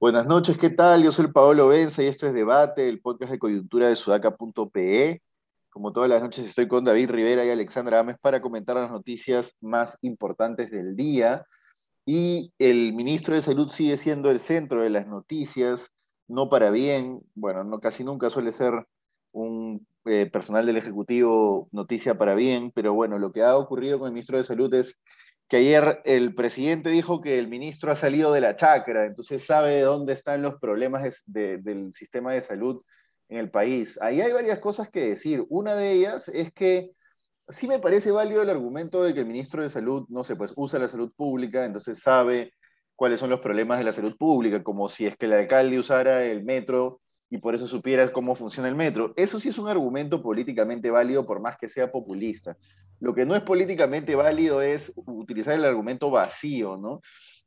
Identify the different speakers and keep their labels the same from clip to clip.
Speaker 1: Buenas noches, ¿qué tal? Yo soy Paolo Benza y esto es Debate, el podcast de coyuntura de sudaca.pe. Como todas las noches estoy con David Rivera y Alexandra Ames para comentar las noticias más importantes del día. Y el ministro de Salud sigue siendo el centro de las noticias, no para bien, bueno, no, casi nunca suele ser un eh, personal del Ejecutivo noticia para bien, pero bueno, lo que ha ocurrido con el ministro de Salud es que ayer el presidente dijo que el ministro ha salido de la chacra, entonces sabe dónde están los problemas del sistema de salud en el país. Ahí hay varias cosas que decir. Una de ellas es que sí me parece válido el argumento de que el ministro de Salud, no sé, pues usa la salud pública, entonces sabe cuáles son los problemas de la salud pública, como si es que el alcalde usara el metro y por eso supiera cómo funciona el metro. Eso sí es un argumento políticamente válido, por más que sea populista. Lo que no es políticamente válido es utilizar el argumento vacío, ¿no?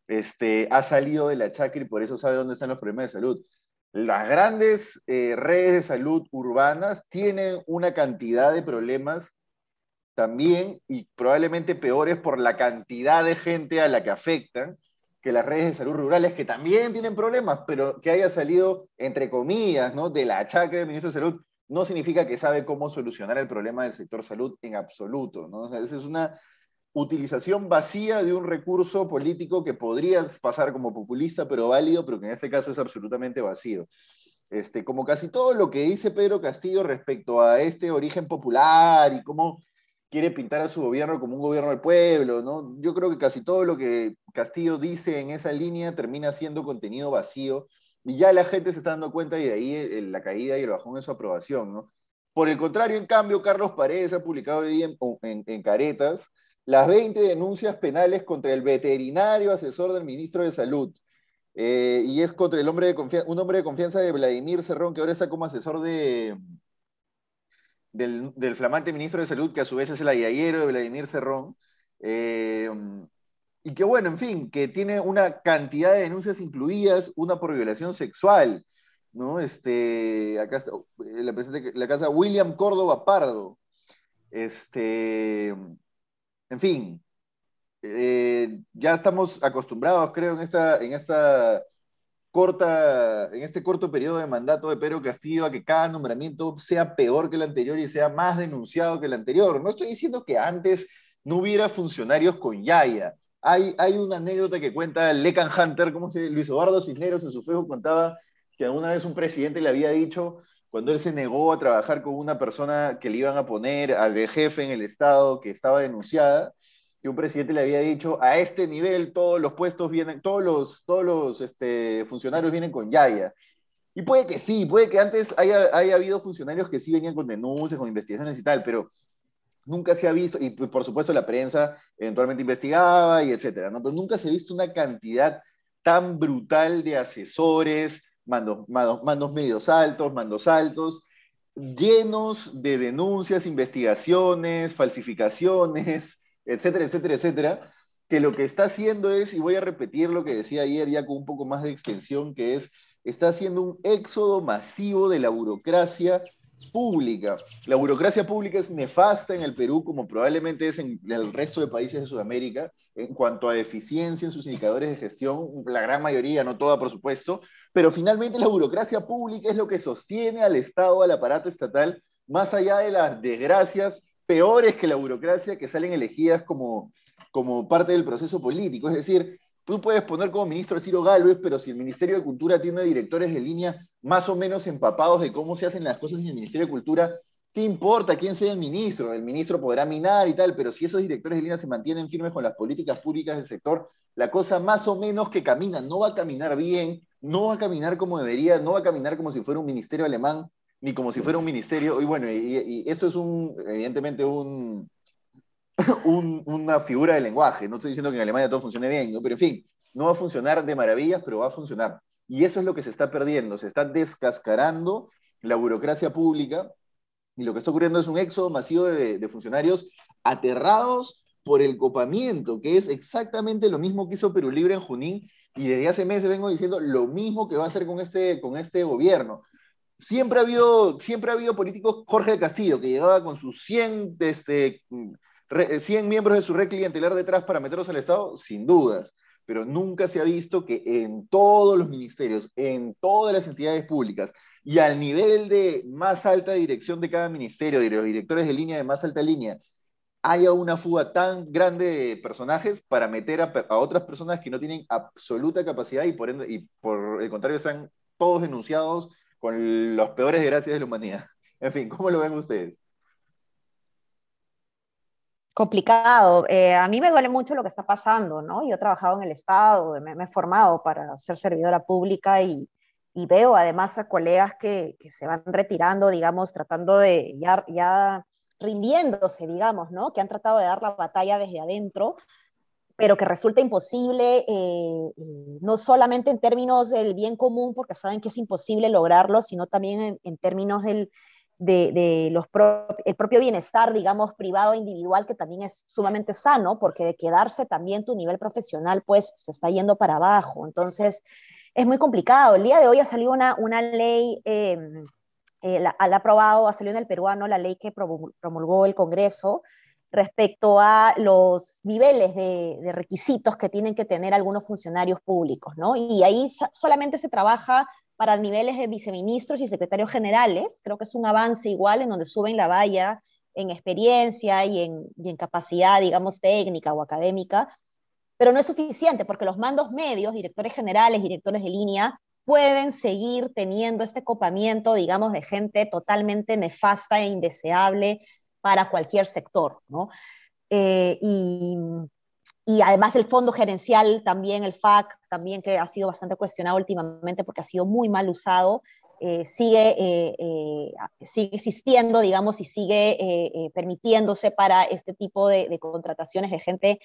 Speaker 1: Este, ha salido de la chacra y por eso sabe dónde están los problemas de salud. Las grandes eh, redes de salud urbanas tienen una cantidad de problemas también y probablemente peores por la cantidad de gente a la que afectan que las redes de salud rurales, que también tienen problemas, pero que haya salido, entre comillas, ¿no? de la chacra del ministro de Salud, no significa que sabe cómo solucionar el problema del sector salud en absoluto. ¿no? Esa es una utilización vacía de un recurso político que podría pasar como populista, pero válido, pero que en este caso es absolutamente vacío. Este, como casi todo lo que dice Pedro Castillo respecto a este origen popular y cómo quiere pintar a su gobierno como un gobierno del pueblo, ¿no? Yo creo que casi todo lo que Castillo dice en esa línea termina siendo contenido vacío y ya la gente se está dando cuenta y de ahí la caída y el bajón en su aprobación, ¿no? Por el contrario, en cambio, Carlos Paredes ha publicado hoy en, en, Caretas las 20 denuncias penales contra el veterinario asesor del ministro de Salud. Eh, y es contra el hombre de un hombre de confianza de Vladimir Cerrón, que ahora está como asesor de, del, flamante ministro de Salud, que a su vez es el ayayero de Vladimir Cerrón, eh, y que bueno, en fin, que tiene una cantidad de denuncias incluidas, una por violación sexual, ¿no? Este, acá está, eh, la, la casa William Córdoba Pardo, este, en fin, eh, ya estamos acostumbrados, creo, en esta, en esta corta, en este corto periodo de mandato de Pedro Castillo a que cada nombramiento sea peor que el anterior y sea más denunciado que el anterior. No estoy diciendo que antes no hubiera funcionarios con Yaya. Hay, hay una anécdota que cuenta Lecan Hunter, como se, Luis Eduardo Cisneros en su Facebook contaba que alguna vez un presidente le había dicho, cuando él se negó a trabajar con una persona que le iban a poner al de jefe en el Estado que estaba denunciada, que un presidente le había dicho, a este nivel todos los puestos vienen, todos los, todos los este, funcionarios vienen con Yaya. Y puede que sí, puede que antes haya, haya habido funcionarios que sí venían con denuncias, con investigaciones y tal, pero nunca se ha visto, y por supuesto la prensa eventualmente investigaba y etcétera, ¿no? Pero nunca se ha visto una cantidad tan brutal de asesores, mandos, mandos, mandos medios altos, mandos altos, llenos de denuncias, investigaciones, falsificaciones, etcétera, etcétera, etcétera, que lo que está haciendo es, y voy a repetir lo que decía ayer ya con un poco más de extensión, que es, está haciendo un éxodo masivo de la burocracia pública. La burocracia pública es nefasta en el Perú, como probablemente es en el resto de países de Sudamérica, en cuanto a eficiencia en sus indicadores de gestión, la gran mayoría, no toda por supuesto, pero finalmente la burocracia pública es lo que sostiene al Estado, al aparato estatal, más allá de las desgracias peores que la burocracia que salen elegidas como, como parte del proceso político. Es decir, tú puedes poner como ministro a Ciro Galvez, pero si el Ministerio de Cultura tiene directores de línea más o menos empapados de cómo se hacen las cosas en el Ministerio de Cultura, ¿qué importa quién sea el ministro? El ministro podrá minar y tal, pero si esos directores de línea se mantienen firmes con las políticas públicas del sector, la cosa más o menos que camina, no va a caminar bien, no va a caminar como debería, no va a caminar como si fuera un ministerio alemán ni como si fuera un ministerio. Y bueno, y, esto es evidentemente un, una figura de lenguaje. No estoy diciendo que en Alemania todo funcione bien, ¿no? pero en fin, no va a funcionar de maravillas, pero va a funcionar. Y eso es lo que se está perdiendo, se está descascarando la burocracia pública y lo que está ocurriendo es un éxodo masivo de, de funcionarios aterrados por el copamiento, que es exactamente lo mismo que hizo Perú Libre en Junín, y desde hace meses vengo diciendo lo mismo que va a hacer con este, con este gobierno. Siempre ha, habido, siempre ha habido políticos, Jorge Castillo, que llegaba con sus 100, este, 100 miembros de su red clientelar detrás para meterlos al Estado, sin dudas. Pero nunca se ha visto que en todos los ministerios, en todas las entidades públicas y al nivel de más alta dirección de cada ministerio, de los directores de línea de más alta línea, haya una fuga tan grande de personajes para meter a, otras personas que no tienen absoluta capacidad y por, y por el contrario están todos denunciados con los peores desgracias de la humanidad. En fin, ¿cómo lo ven ustedes?
Speaker 2: complicado. Eh, a mí me duele mucho lo que está pasando, ¿no? Yo he trabajado en el Estado, me, he formado para ser servidora pública y, veo además a colegas que, se van retirando, digamos, tratando de ya, ya rindiéndose, digamos, ¿no? Que han tratado de dar la batalla desde adentro, pero que resulta imposible, eh, eh, no solamente en términos del bien común, porque saben que es imposible lograrlo, sino también en términos del, de, los el propio bienestar, digamos, privado e individual, que también es sumamente sano, porque de quedarse también tu nivel profesional, pues se está yendo para abajo. Entonces, es muy complicado. El día de hoy ha salido una, una ley, eh, eh, la, ha aprobado, ha salido en el peruano la ley que promulgó el Congreso respecto a los niveles de, requisitos que tienen que tener algunos funcionarios públicos, ¿no? Y ahí solamente se trabaja para niveles de viceministros y secretarios generales. Creo que es un avance igual en donde suben la valla en experiencia y en, en capacidad, digamos, técnica o académica, pero no es suficiente porque los mandos medios, directores generales, directores de línea, pueden seguir teniendo este copamiento, digamos, de gente totalmente nefasta e indeseable para cualquier sector, ¿no? Eh, y, y además el fondo gerencial también, el FAC, también que ha sido bastante cuestionado últimamente porque ha sido muy mal usado, eh, sigue, eh, eh, sigue existiendo, digamos, y sigue permitiéndose para este tipo de, de, contrataciones de gente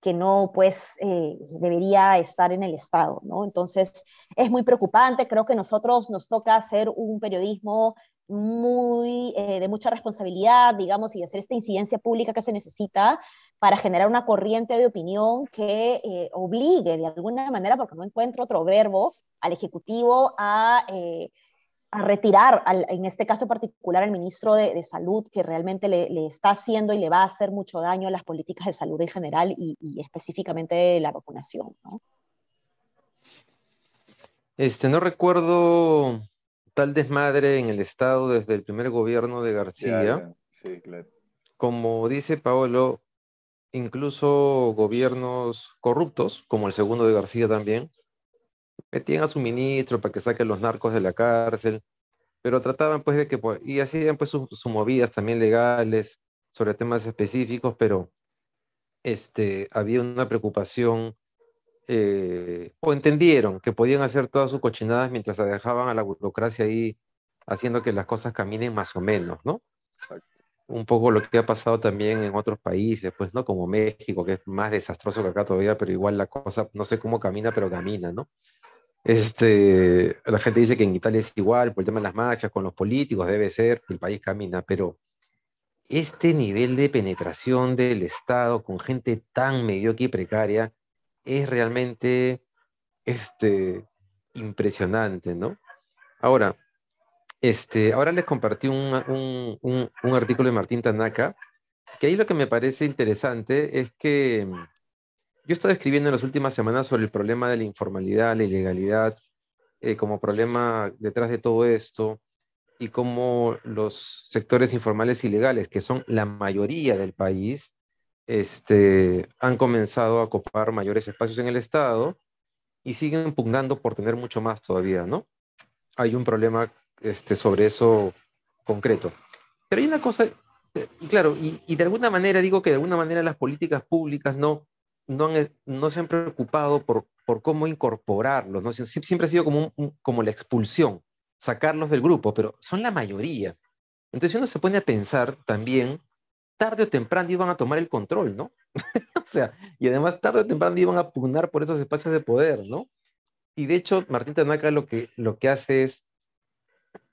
Speaker 2: que no, pues, debería estar en el Estado, ¿no? Entonces, es muy preocupante, creo que nosotros nos toca hacer un periodismo muy, eh, de mucha responsabilidad, digamos, y hacer esta incidencia pública que se necesita para generar una corriente de opinión que eh, obligue de alguna manera, porque no encuentro otro verbo, al Ejecutivo a, eh, a retirar, en este caso particular, al ministro de, Salud, que realmente le, está haciendo y le va a hacer mucho daño a las políticas de salud en general y, y específicamente la vacunación. ¿no?
Speaker 3: Este, no recuerdo tal desmadre en el Estado desde el primer gobierno de García.
Speaker 1: Sí, claro.
Speaker 3: Como dice Paolo, incluso gobiernos corruptos, como el segundo de García también, metían a su ministro para que saque los narcos de la cárcel, pero trataban pues de que, y hacían pues sus, sus movidas también legales sobre temas específicos, pero este, había una preocupación eh, o entendieron que podían hacer todas sus cochinadas mientras se dejaban a la burocracia ahí haciendo que las cosas caminen más o menos, ¿no? Un poco lo que ha pasado también en otros países, pues, ¿no? Como México, que es más desastroso que acá todavía, pero igual la cosa, no sé cómo camina, pero camina, ¿no? Este, la gente dice que en Italia es igual, por el tema de las mafias, con los políticos, debe ser, el país camina, pero este nivel de penetración del Estado con gente tan mediocre y precaria, es realmente este, impresionante, ¿no? Ahora, este, ahora les compartí un, un, artículo de Martín Tanaka, que ahí lo que me parece interesante es que mm, yo he estado escribiendo en las últimas semanas sobre el problema de la informalidad, la ilegalidad, eh, como problema detrás de todo esto, y cómo los sectores informales ilegales, que son la mayoría del país, este, han comenzado a ocupar mayores espacios en el Estado y siguen pugnando por tener mucho más todavía, ¿no? Hay un problema este, sobre eso concreto. Pero hay una cosa, eh, y claro, y, de alguna manera digo que de alguna manera las políticas públicas no, no, no se han preocupado por, por cómo incorporarlos, ¿no? siempre ha sido como, como la expulsión, sacarlos del grupo, pero son la mayoría. Entonces uno se pone a pensar también tarde o temprano iban a tomar el control, ¿no? o sea, y además tarde o temprano iban a pugnar por esos espacios de poder, ¿no? Y de hecho, Martín Tanaka lo que, lo que hace es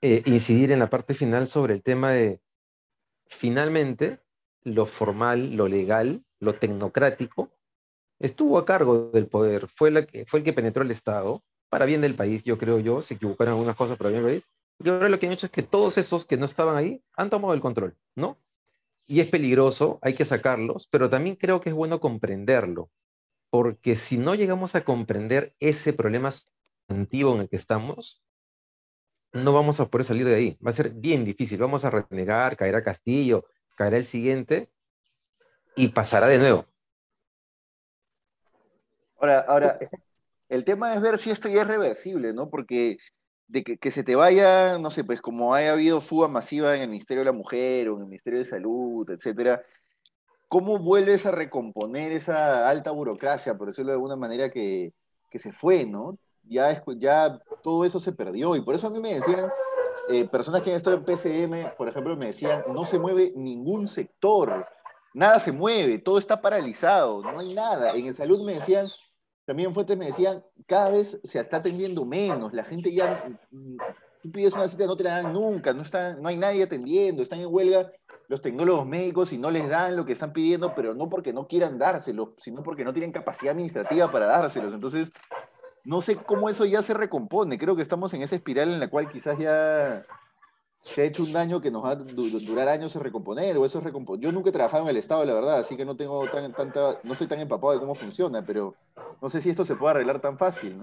Speaker 3: eh, incidir en la parte final sobre el tema de, finalmente, lo formal, lo legal, lo tecnocrático, estuvo a cargo del poder, fue, la que, fue el que penetró el Estado, para bien del país, yo creo yo, se equivocaron algunas cosas para bien del país, y ahora lo que han hecho es que todos esos que no estaban ahí han tomado el control, ¿no? Y es peligroso, hay que sacarlos, pero también creo que es bueno comprenderlo, porque si no llegamos a comprender ese problema sustantivo en el que estamos, no vamos a poder salir de ahí. Va a ser bien difícil. Vamos a renegar, caerá Castillo, caerá el siguiente y pasará de nuevo.
Speaker 1: Ahora, ahora, el tema es ver si esto ya es reversible, ¿no? Porque de que, se te vaya, no sé, pues como haya habido fuga masiva en el Ministerio de la Mujer o en el Ministerio de Salud, etcétera, ¿cómo vuelves a recomponer esa alta burocracia, por decirlo de alguna manera, que, que se fue, ¿no? Ya, ya todo eso se perdió y por eso a mí me decían, eh, personas que han estado en PCM, por ejemplo, me decían, no se mueve ningún sector, nada se mueve, todo está paralizado, no hay nada. En el salud me decían, también fuentes me decían, cada vez se está atendiendo menos, la gente ya, tú pides una cita, no te la dan nunca, no, está, no hay nadie atendiendo, están en huelga los tecnólogos médicos y no les dan lo que están pidiendo, pero no porque no quieran dárselo, sino porque no tienen capacidad administrativa para dárselos. Entonces, no sé cómo eso ya se recompone. Creo que estamos en esa espiral en la cual quizás ya se ha hecho un daño que nos va a durar años en recomponer, o eso es Yo nunca he trabajado en el Estado, la verdad, así que no tengo tan, tanta, no estoy tan empapado de cómo funciona, pero no sé si esto se puede arreglar tan fácil,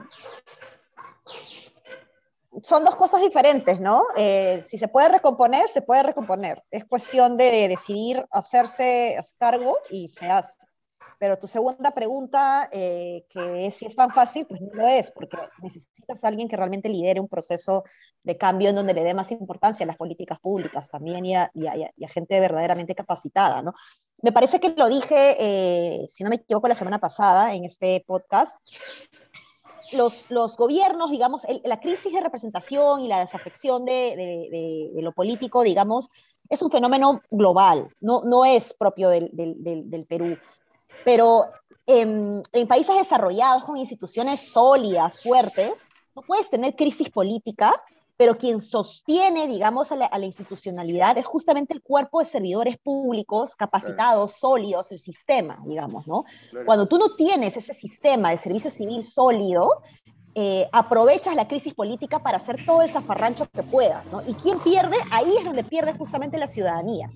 Speaker 2: Son dos cosas diferentes, ¿no? Eh, si se puede recomponer, se puede recomponer. Es cuestión de decidir hacerse cargo y se hace. Pero tu segunda pregunta, eh, que es si es tan fácil, pues no lo es, porque necesitas a alguien que realmente lidere un proceso de cambio en donde le dé más importancia a las políticas públicas también y a, gente verdaderamente capacitada, ¿no? Me parece que lo dije, eh, si no me equivoco, la semana pasada en este podcast. Los, gobiernos, digamos, la crisis de representación y la desafección de, lo político, digamos, es un fenómeno global, no, es propio del Perú pero en, países desarrollados con instituciones sólidas, fuertes, no puedes tener crisis política, pero quien sostiene, digamos, a la, institucionalidad es justamente el cuerpo de servidores públicos capacitados, sólidos, el sistema, digamos, ¿no? Cuando tú no tienes ese sistema de servicio civil sólido, eh, aprovechas la crisis política para hacer todo el zafarrancho que puedas, ¿no? Y quien pierde, ahí es donde pierde justamente la ciudadanía,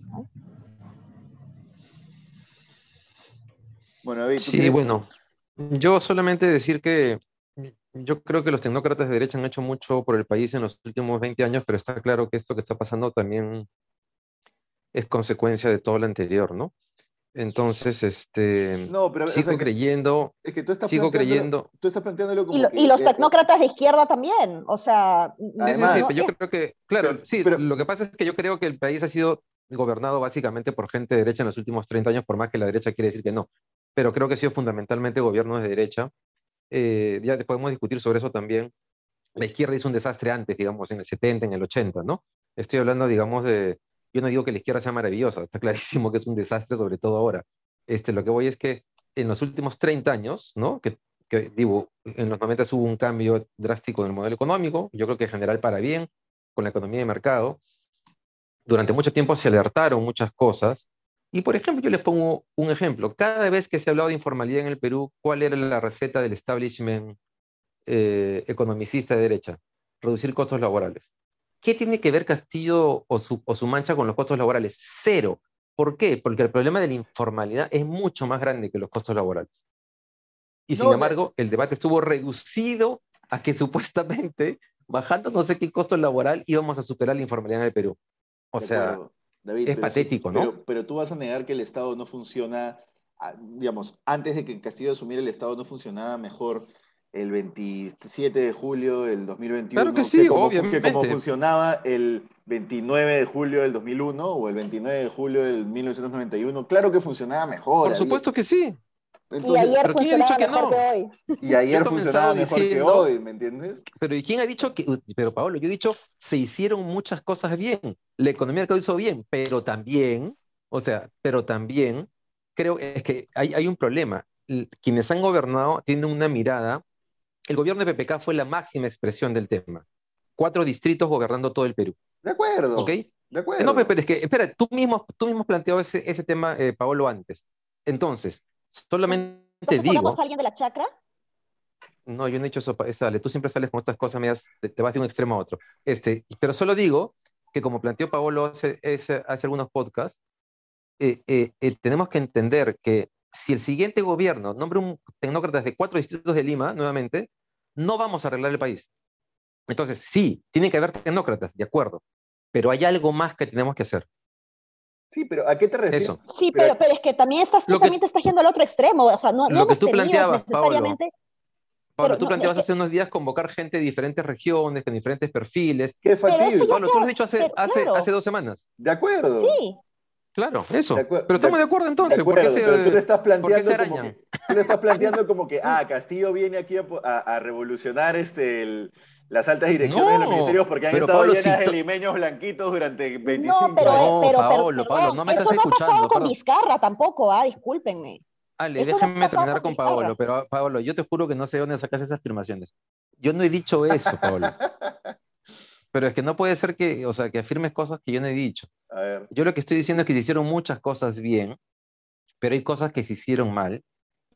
Speaker 3: Bueno, David, sí, bueno, yo solamente decir que yo creo que los tecnócratas de derecha han hecho mucho por el país en los últimos 20 años, pero está claro que esto que está pasando también es consecuencia de todo lo anterior, ¿no? Entonces, este,
Speaker 1: no, pero,
Speaker 3: sigo creyendo,
Speaker 1: es que tú estás
Speaker 3: sigo creyendo,
Speaker 1: tú estás planteándolo como
Speaker 2: y, los tecnócratas de izquierda también, o sea,
Speaker 3: Además, yo creo que, claro, sí, pero, lo que pasa es que yo creo que el país ha sido gobernado básicamente por gente de derecha en los últimos 30 años, por más que la derecha quiere decir que no pero creo que ha sido fundamentalmente gobiernos de derecha. Eh, ya podemos discutir sobre eso también. La izquierda hizo un desastre antes, digamos, en el 70, en el 80, ¿no? Estoy hablando, digamos, de... Yo no digo que la izquierda sea maravillosa, está clarísimo que es un desastre, sobre todo ahora. Este, lo que voy es que en los últimos 30 años, ¿no? Que, que digo, en los 90 hubo un cambio drástico en el modelo económico, yo creo que en general para bien, con la economía de mercado. Durante mucho tiempo se alertaron muchas cosas, y por ejemplo, yo les pongo un ejemplo. Cada vez que se ha hablado de informalidad en el Perú, ¿cuál era la receta del establishment eh, economicista de derecha? Reducir costos laborales. ¿Qué tiene que ver Castillo o su, o su mancha con los costos laborales? Cero. ¿Por qué? Porque el problema de la informalidad es mucho más grande que los costos laborales. Y sin embargo, el debate estuvo reducido a que supuestamente, bajando no sé qué costo laboral, íbamos a superar la informalidad en el Perú. O sea, David, es patético,
Speaker 1: ¿no? Pero, tú vas a negar que el Estado no funciona, ah, digamos, antes de que Castillo asumiera el Estado no funcionaba mejor el 27 de julio del 2021
Speaker 3: claro que, sí,
Speaker 1: como,
Speaker 3: obviamente.
Speaker 1: que como funcionaba el 29 de julio del 2001 o el 29 de julio del 1991. Claro que funcionaba mejor.
Speaker 3: Por supuesto que sí
Speaker 2: y ayer funcionaba mejor que, hoy.
Speaker 1: Y ayer funcionaba mejor que hoy, ¿me entiendes?
Speaker 3: Pero ¿y quién ha dicho que, pero Pablo, yo he dicho, se hicieron muchas cosas bien, la economía del hizo bien, pero también, o sea, pero también creo es que hay, hay un problema. Quienes han gobernado tienen una mirada, el gobierno de PPK fue la máxima expresión del tema. Cuatro distritos gobernando todo el Perú.
Speaker 1: De acuerdo.
Speaker 3: ¿Ok?
Speaker 1: De acuerdo.
Speaker 3: No, pero es que, espera, tú mismo, tú mismo has planteado ese, ese tema, eh, Paolo, antes Entonces, solamente
Speaker 2: Entonces,
Speaker 3: digo.
Speaker 2: ¿pongamos a alguien de la chacra?
Speaker 3: No, yo no he dicho eso, pa- sale, tú siempre sales con estas cosas medias, te, te vas de un extremo a otro. Este, pero solo digo que como planteó Paolo hace, ese- hace algunos podcasts, eh, eh, eh, tenemos que entender que si el siguiente gobierno nombra un tecnócratas de cuatro distritos de Lima, nuevamente, no vamos a arreglar el país. Entonces, sí, tiene que haber tecnócratas, de acuerdo, pero hay algo más que tenemos que hacer.
Speaker 1: Sí, pero ¿a qué te refieres?
Speaker 3: Eso.
Speaker 2: Sí,
Speaker 1: Pero-
Speaker 2: pero, pero es que también estás, tú
Speaker 3: que-
Speaker 2: también te estás yendo al otro extremo. O sea, no, no
Speaker 3: Lo que
Speaker 2: hemos
Speaker 3: tú planteabas,
Speaker 2: necesariamente.
Speaker 3: Pablo,
Speaker 2: Pero
Speaker 3: tú
Speaker 2: no,
Speaker 3: planteabas
Speaker 2: que-
Speaker 3: hace unos días convocar gente de diferentes regiones, con diferentes perfiles.
Speaker 1: ¿Qué
Speaker 2: ya
Speaker 3: Pablo, tú lo has dicho hace,
Speaker 2: pero
Speaker 3: hace,
Speaker 2: claro.
Speaker 3: hace dos semanas.
Speaker 1: De acuerdo.
Speaker 2: Sí,
Speaker 3: Claro, eso. Pero estamos
Speaker 1: de-
Speaker 3: acuerdo entonces.
Speaker 1: de
Speaker 3: ¿por qué
Speaker 1: acuerdo,
Speaker 3: se-
Speaker 1: pero tú lo estás planteando como que, tú lo estás planteando como que, ah, Castillo viene aquí a- a revolucionar este, el- las altas direcciones de los
Speaker 3: No,
Speaker 1: ministerios porque han estado
Speaker 3: Pablo,
Speaker 1: llenas
Speaker 3: si
Speaker 1: de limeños blanquitos durante 25
Speaker 2: no, pero,
Speaker 1: años.
Speaker 3: No,
Speaker 2: pero, pero,
Speaker 3: Paolo, Paolo,
Speaker 2: perdón,
Speaker 3: no me
Speaker 2: eso
Speaker 3: estás
Speaker 2: no ha pasado
Speaker 3: escuchando,
Speaker 2: con. Vizcarra tampoco, ah, discúlpenme.
Speaker 3: Ale,
Speaker 2: Eso no
Speaker 3: déjame terminar
Speaker 2: con
Speaker 3: con
Speaker 2: Vizcarra.
Speaker 3: Paolo, pero Paolo, yo te juro que no sé dónde sacas esas afirmaciones. Yo no he dicho eso, Paolo. Pero es que no puede ser que, o sea, que afirmes cosas que yo no he dicho.
Speaker 1: A ver,
Speaker 3: Yo lo que estoy diciendo es que se hicieron muchas cosas bien, pero hay cosas que se hicieron mal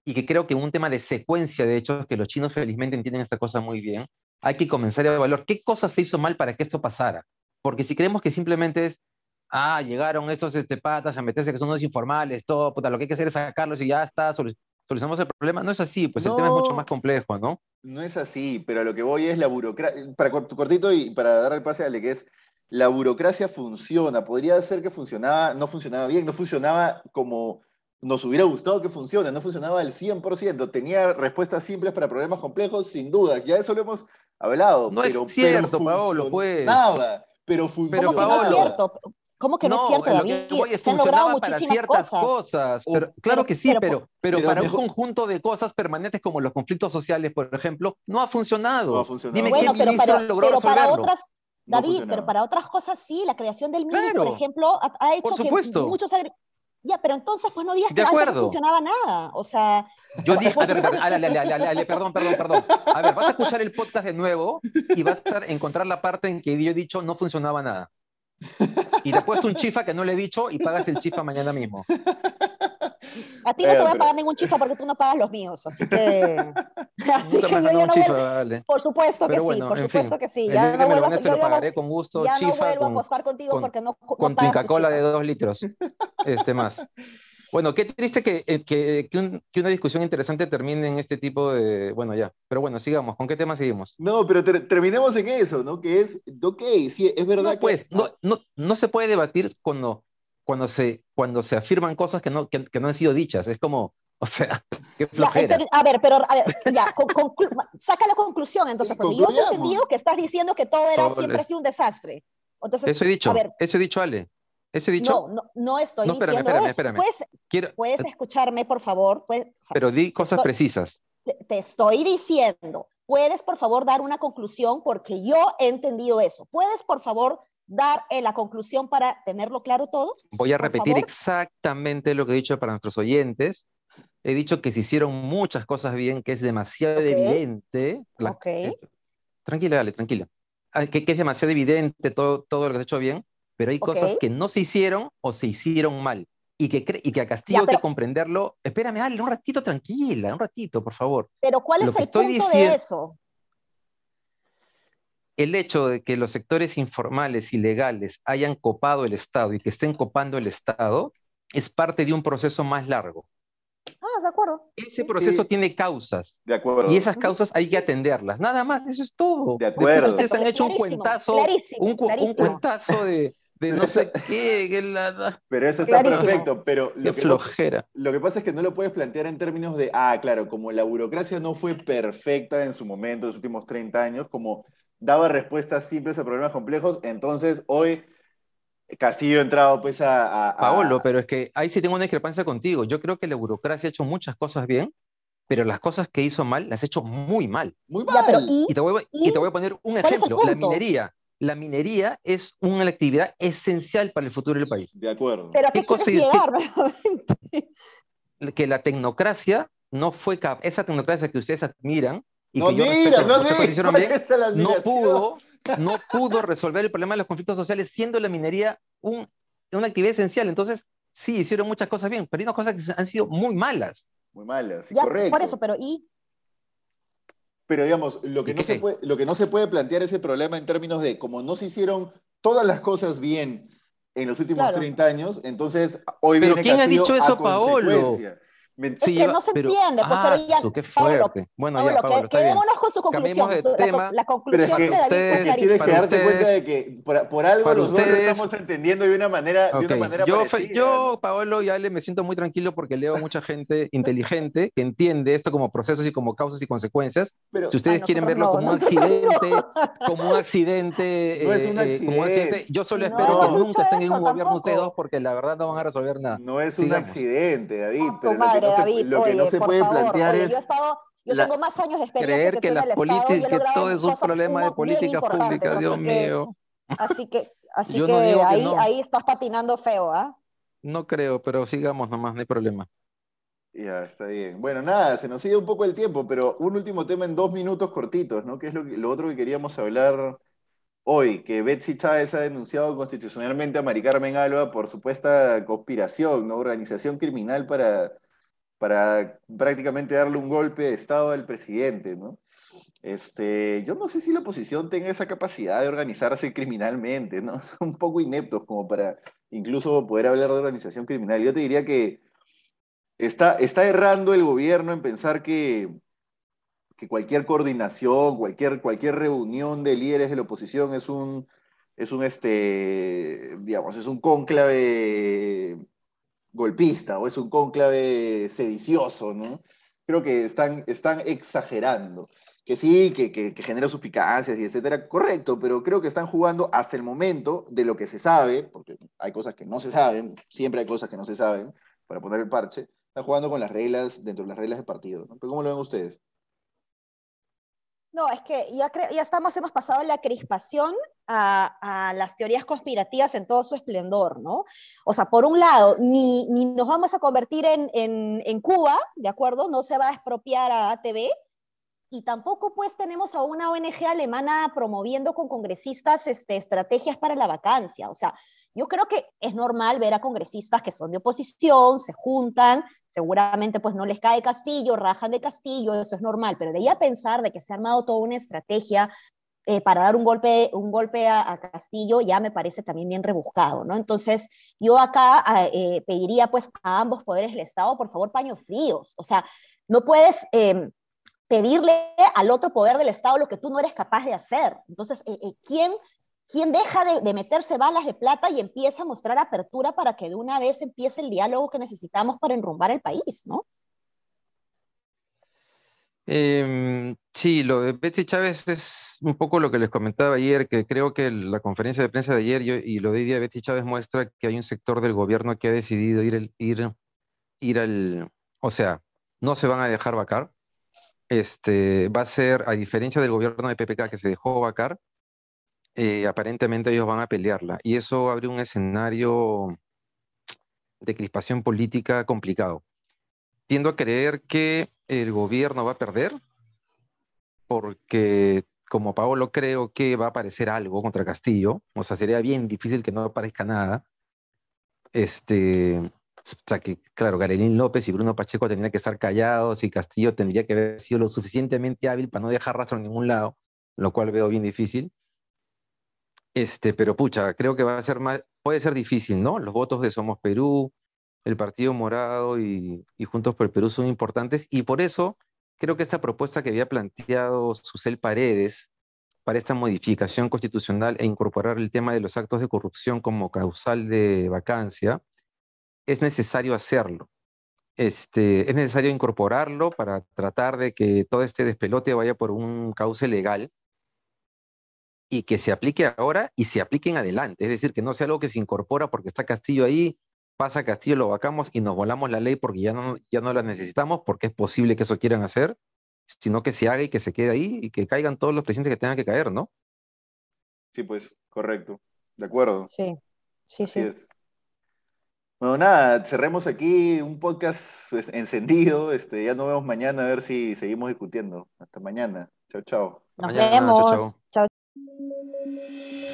Speaker 3: y que creo que un tema de secuencia de hechos, que los chinos felizmente entienden esta cosa muy bien, hay que comenzar a evaluar qué cosas se hizo mal para que esto pasara. Porque si creemos que simplemente es, ah, llegaron estos este, patas a meterse que son unos informales, todo, puta, lo que hay que hacer es sacarlos y ya está, solu- solucionamos el problema, no es así, pues el tema es mucho más complejo, ¿no?
Speaker 1: no es así, pero a lo que voy es la burocracia, para cort- cortito y para dar el pase a Ale, que es, la burocracia funciona, podría ser que funcionaba, no funcionaba bien, no funcionaba como nos hubiera gustado que funcione, no funcionaba al 100%, tenía respuestas simples para problemas complejos, sin duda, ya eso lo hemos hablado.
Speaker 3: No es
Speaker 1: pero,
Speaker 3: cierto,
Speaker 1: pero
Speaker 3: Paolo, pues.
Speaker 1: pero funcionaba.
Speaker 2: ¿Cómo que no es
Speaker 3: Paolo-
Speaker 2: cierto? ¿Cómo que no, es cierto,
Speaker 3: lo
Speaker 2: David?
Speaker 3: que voy es
Speaker 2: Se han logrado
Speaker 3: funcionaba para
Speaker 2: muchísimas
Speaker 3: ciertas
Speaker 2: cosas.
Speaker 3: cosas.
Speaker 1: O-
Speaker 3: pero, claro
Speaker 2: pero-
Speaker 3: que sí,
Speaker 2: pero-
Speaker 3: pero, pero,
Speaker 1: pero
Speaker 3: para
Speaker 1: mejor-
Speaker 3: un conjunto de cosas permanentes como los conflictos sociales, por ejemplo, no ha funcionado.
Speaker 1: No ha funcionado.
Speaker 3: Dime
Speaker 2: Bueno,
Speaker 3: qué
Speaker 2: pero,
Speaker 3: ministro
Speaker 2: pero,
Speaker 3: logró
Speaker 2: pero para otras, David, pero para otras cosas sí, la creación del MINI,
Speaker 3: Claro.
Speaker 2: por ejemplo, ha, ha hecho
Speaker 3: Por
Speaker 2: que muchos... Ya, pero entonces pues no digas
Speaker 3: De
Speaker 2: que antes no
Speaker 3: acuerdo.
Speaker 2: funcionaba nada, o sea...
Speaker 3: Yo dije, a ver, a ver, perdón, perdón, perdón. A ver, vas a escuchar el podcast de nuevo y vas a encontrar la parte en que yo he dicho no funcionaba nada. Y te he puesto un chifa que no le he dicho y pagas el chifa mañana mismo.
Speaker 2: A ti no te
Speaker 1: Bueno,
Speaker 2: voy a
Speaker 1: pero-
Speaker 2: pagar ningún chifa porque tú no pagas los míos, así que... así que yo ya no a-
Speaker 3: chifa, dale.
Speaker 2: Por supuesto que
Speaker 3: Pero
Speaker 2: sí,
Speaker 3: bueno,
Speaker 2: por supuesto
Speaker 3: fin.
Speaker 2: que sí. Ya no vuelvo, a- yo
Speaker 3: lo
Speaker 2: no-
Speaker 3: pagaré con gusto,
Speaker 2: ya no
Speaker 3: chifa,
Speaker 2: vuelvo a
Speaker 3: con,
Speaker 2: apostar contigo
Speaker 3: con-
Speaker 2: porque no, no
Speaker 3: con tu
Speaker 2: pagas
Speaker 3: Inca Cola de dos litros. Este más. Bueno, qué triste que, eh, que, que un- que una discusión interesante termine en este tipo de. Bueno, ya. Pero bueno, sigamos. ¿Con qué tema seguimos?
Speaker 1: No, pero ter- terminemos en eso, ¿no? Que es, ok, sí, es verdad
Speaker 3: No,
Speaker 1: que...
Speaker 3: pues, no, no, no se puede debatir cuando, cuando, se, cuando se afirman cosas que no, que, que no han sido dichas. Es como, o sea, qué
Speaker 2: Ya, eh,
Speaker 3: flojera.
Speaker 2: pero- a ver, pero a ver, ya, con- conclu- saca la conclusión entonces, porque yo te entendido que estás diciendo que todo era
Speaker 3: Sobre-
Speaker 2: siempre ha sido un desastre. Entonces,
Speaker 3: Eso he dicho,
Speaker 2: a ver,
Speaker 3: eso he dicho, Ale. Eso he dicho.
Speaker 2: no, no, no estoy
Speaker 3: No, espérame,
Speaker 2: diciendo
Speaker 3: espérame,
Speaker 2: eso.
Speaker 3: espérame.
Speaker 2: Puedes,
Speaker 3: Quiero,
Speaker 2: puedes escucharme, por favor. Puedes- o sea,
Speaker 3: pero di cosas
Speaker 2: estoy-
Speaker 3: precisas.
Speaker 2: te estoy diciendo, puedes, por favor, dar una conclusión porque yo he entendido eso. ¿Puedes, por favor, dar eh, la conclusión para tenerlo claro todo?
Speaker 3: Voy a repetir
Speaker 2: favor?
Speaker 3: exactamente lo que he dicho para nuestros oyentes. He dicho que se hicieron muchas cosas bien, que es demasiado evidente. La-
Speaker 2: Ok.
Speaker 3: eh, tranquila, dale, tranquila. Que, que es demasiado evidente todo, todo lo que se ha hecho bien, pero hay cosas que no se hicieron o se hicieron mal. Y que, y que a Castillo hay
Speaker 2: pero-
Speaker 3: que comprenderlo. Espérame, Ale, un ratito, tranquila, un ratito, por favor.
Speaker 2: Pero ¿cuál
Speaker 3: Lo
Speaker 2: es el punto de eso?
Speaker 3: El hecho de que los sectores informales y legales hayan copado el Estado y que estén copando el Estado es parte de un proceso más largo.
Speaker 2: Ah, de acuerdo.
Speaker 3: Ese proceso tiene causas
Speaker 1: De acuerdo.
Speaker 3: y esas causas hay que atenderlas. Nada más, eso es todo.
Speaker 1: De
Speaker 3: Después
Speaker 1: acuerdo.
Speaker 3: ustedes han hecho un cuentazo,
Speaker 2: clarísimo,
Speaker 3: un, cu- un
Speaker 2: clarísimo.
Speaker 3: cuentazo de, de no sé qué, que la-
Speaker 1: Pero eso está
Speaker 2: Clarísimo.
Speaker 1: perfecto, pero
Speaker 3: qué
Speaker 1: lo que, no,
Speaker 3: flojera.
Speaker 1: lo que pasa es que no lo puedes plantear en términos de, ah, claro, como la burocracia no fue perfecta en su momento, en los últimos 30 años, como daba respuestas simples a problemas complejos, entonces hoy Castillo ha entrado pues a... a- a-
Speaker 3: Paolo, pero es que ahí sí tengo una discrepancia contigo. Yo creo que la burocracia ha hecho muchas cosas bien, pero las cosas que hizo mal las ha hecho muy mal.
Speaker 1: Muy
Speaker 2: Ya,
Speaker 1: mal.
Speaker 2: pero ¿y?
Speaker 3: Y te voy, a- y
Speaker 2: ¿Y?
Speaker 3: te voy a poner un
Speaker 2: ¿Cuál es el
Speaker 3: ejemplo. La minería. La minería es una actividad esencial para el futuro del país.
Speaker 1: De acuerdo.
Speaker 2: ¿Pero
Speaker 3: ¿Qué
Speaker 2: qué llegar? nuevamente?
Speaker 3: Que la tecnocracia no fue capaz, esa tecnocracia que ustedes admiran y
Speaker 1: no
Speaker 3: que yo
Speaker 1: mira, no
Speaker 3: muchas cosas hicieron bien, no pudo, no pudo resolver el problema de los conflictos sociales siendo la minería un- una actividad esencial. Entonces, sí, hicieron muchas cosas bien, pero hay unas cosas que han sido muy malas.
Speaker 1: Muy malas, sí,
Speaker 2: Ya,
Speaker 1: correcto.
Speaker 2: por eso, pero ¿y?
Speaker 1: Pero digamos, lo que,
Speaker 3: ¿Y
Speaker 1: no se puede, lo que no se puede plantear es el problema en términos de como no se hicieron todas las cosas bien en los últimos
Speaker 2: Claro.
Speaker 1: 30 años, entonces hoy
Speaker 3: Pero
Speaker 1: viene
Speaker 3: ¿quién ha dicho eso, Paolo?
Speaker 2: Es que no se entiende, pues, pero ya,
Speaker 3: su, qué
Speaker 2: Pablo,
Speaker 3: fuerte. Bueno,
Speaker 2: Pablo,
Speaker 3: ya, Pablo,
Speaker 2: que-
Speaker 3: está bien.
Speaker 2: quedémonos con su conclusión.
Speaker 3: de
Speaker 2: Su- la,
Speaker 3: tema.
Speaker 2: la
Speaker 1: Pero es
Speaker 2: conclusión
Speaker 1: que
Speaker 2: de David
Speaker 3: ustedes-
Speaker 1: tienes que darte cuenta
Speaker 3: ustedes-
Speaker 1: de que por, por algo los dos lo
Speaker 3: ustedes-
Speaker 1: estamos entendiendo de una manera, de
Speaker 3: Ok,
Speaker 1: una manera
Speaker 3: Yo,
Speaker 1: parecida,
Speaker 3: yo,
Speaker 1: ¿no?
Speaker 3: Paolo, ya le me siento muy tranquilo porque leo mucha gente inteligente que entiende esto como procesos y como causas y consecuencias.
Speaker 1: Pero
Speaker 3: Si ustedes
Speaker 2: Ah,
Speaker 3: quieren verlo
Speaker 2: no,
Speaker 3: como un accidente, como un accidente,
Speaker 1: No es un
Speaker 3: eh, eh, como un
Speaker 1: accidente.
Speaker 3: yo solo
Speaker 2: No,
Speaker 3: espero
Speaker 1: no
Speaker 3: que nunca estén en un gobierno ustedes dos porque la verdad no van a resolver nada.
Speaker 1: no es un accidente, David. Pero lo que no se-
Speaker 2: David,
Speaker 1: lo que no
Speaker 2: oye,
Speaker 1: se
Speaker 2: por
Speaker 1: puede
Speaker 2: favor,
Speaker 1: plantear
Speaker 2: oye,
Speaker 1: es
Speaker 2: yo he estado, yo
Speaker 3: la-
Speaker 2: tengo más años de experiencia
Speaker 3: Creer
Speaker 2: que,
Speaker 3: que todo es un problema de
Speaker 2: muy- bien
Speaker 3: política
Speaker 2: importantes,
Speaker 3: pública, Dios
Speaker 2: así que-
Speaker 3: mío.
Speaker 2: Así que, así
Speaker 3: Yo
Speaker 2: que
Speaker 3: no digo que
Speaker 2: ahí,
Speaker 3: no.
Speaker 2: ahí estás patinando feo, ¿ah?
Speaker 3: No creo, pero sigamos nomás, no hay problema.
Speaker 1: Ya, está bien. Bueno, nada, se nos sigue un poco el tiempo, pero un último tema en dos minutos cortitos, ¿no? Que es lo, que- lo otro que queríamos hablar hoy, que Betsy Chávez ha denunciado constitucionalmente a Mari Carmen Alba por supuesta conspiración, ¿no? Organización criminal para, para prácticamente darle un golpe de Estado al presidente, ¿no? Este, yo no sé si la oposición tenga esa capacidad de organizarse criminalmente, ¿no? Son un poco ineptos como para incluso poder hablar de organización criminal. Yo te diría que Está, está errando el gobierno en pensar que, que cualquier coordinación, cualquier, cualquier reunión de líderes de la oposición es un, es un, este, digamos, es un cónclave golpista o es un cónclave sedicioso, ¿no? Creo que están, están exagerando. Que sí, que, que, genera suspicacias y etcétera, correcto, pero creo que están jugando hasta el momento de lo que se sabe, porque hay cosas que no se saben, siempre hay cosas que no se saben, para poner el parche, están jugando con las reglas, dentro de las reglas de partido. ¿no? Pero ¿cómo lo ven ustedes?
Speaker 2: No, es que ya, ya estamos, hemos pasado la crispación a, a las teorías conspirativas en todo su esplendor, ¿no? O sea, por un lado, ni, ni nos vamos a convertir en, en, en Cuba, ¿de acuerdo? No se va a expropiar a ATV, y tampoco pues tenemos a una ONG alemana promoviendo con congresistas este, estrategias para la vacancia. O sea, yo creo que es normal ver a congresistas que son de oposición, se juntan, seguramente pues no les cae Castillo, rajan de Castillo, eso es normal, pero de ahí a pensar de que se ha armado toda una estrategia eh, para dar un golpe, un golpe a, Castillo ya me parece también bien rebuscado, ¿no? Entonces, yo acá eh, pediría pues a ambos poderes del Estado, por favor, paños fríos. O sea, no puedes eh, pedirle al otro poder del Estado lo que tú no eres capaz de hacer. Entonces, eh, ¿quién, ¿quién deja de, meterse balas de plata y empieza a mostrar apertura para que de una vez empiece el diálogo que necesitamos para enrumbar el país, ¿no?
Speaker 3: Eh, sí, lo de Betsy Chávez es un poco lo que les comentaba ayer, que creo que la conferencia de prensa de ayer y, lo de hoy Betsy Chávez muestra que hay un sector del gobierno que ha decidido ir, ir, ir al, o sea, no se van a dejar vacar, este, va a ser, a diferencia del gobierno de PPK que se dejó vacar, eh, aparentemente ellos van a pelearla. Y eso abre un escenario de crispación política complicado. Tiendo a creer que el gobierno va a perder, porque como Paolo creo que va a aparecer algo contra Castillo, o sea, sería bien difícil que no aparezca nada. Este, o sea que, claro, Garelín López y Bruno Pacheco tendrían que estar callados y Castillo tendría que haber sido lo suficientemente hábil para no dejar rastro en ningún lado, lo cual veo bien difícil. Este, pero pucha, creo que va a ser más, puede ser difícil, ¿no? Los votos de Somos Perú, el Partido Morado y, y Juntos por el Perú son importantes y por eso creo que esta propuesta que había planteado Susel Paredes para esta modificación constitucional e incorporar el tema de los actos de corrupción como causal de vacancia, es necesario hacerlo. Este, es necesario incorporarlo para tratar de que todo este despelote vaya por un cauce legal y que se aplique ahora y se aplique en adelante. Es decir, que no sea algo que se incorpora porque está Castillo ahí, pasa Castillo, lo vacamos y nos volamos la ley porque ya no, ya no la necesitamos, porque es posible que eso quieran hacer, sino que se haga y que se quede ahí y que caigan todos los presidentes que tengan que caer, ¿no?
Speaker 1: Sí, pues, correcto. De acuerdo.
Speaker 2: Sí, sí,
Speaker 1: Así
Speaker 2: sí.
Speaker 1: es. Bueno, nada, cerremos aquí un podcast pues, encendido. Este, ya nos vemos mañana a ver si seguimos discutiendo. Hasta mañana. Chao, chao.
Speaker 2: Nos
Speaker 3: Mañana,
Speaker 2: vemos.
Speaker 3: chao.
Speaker 2: chao. Thank you.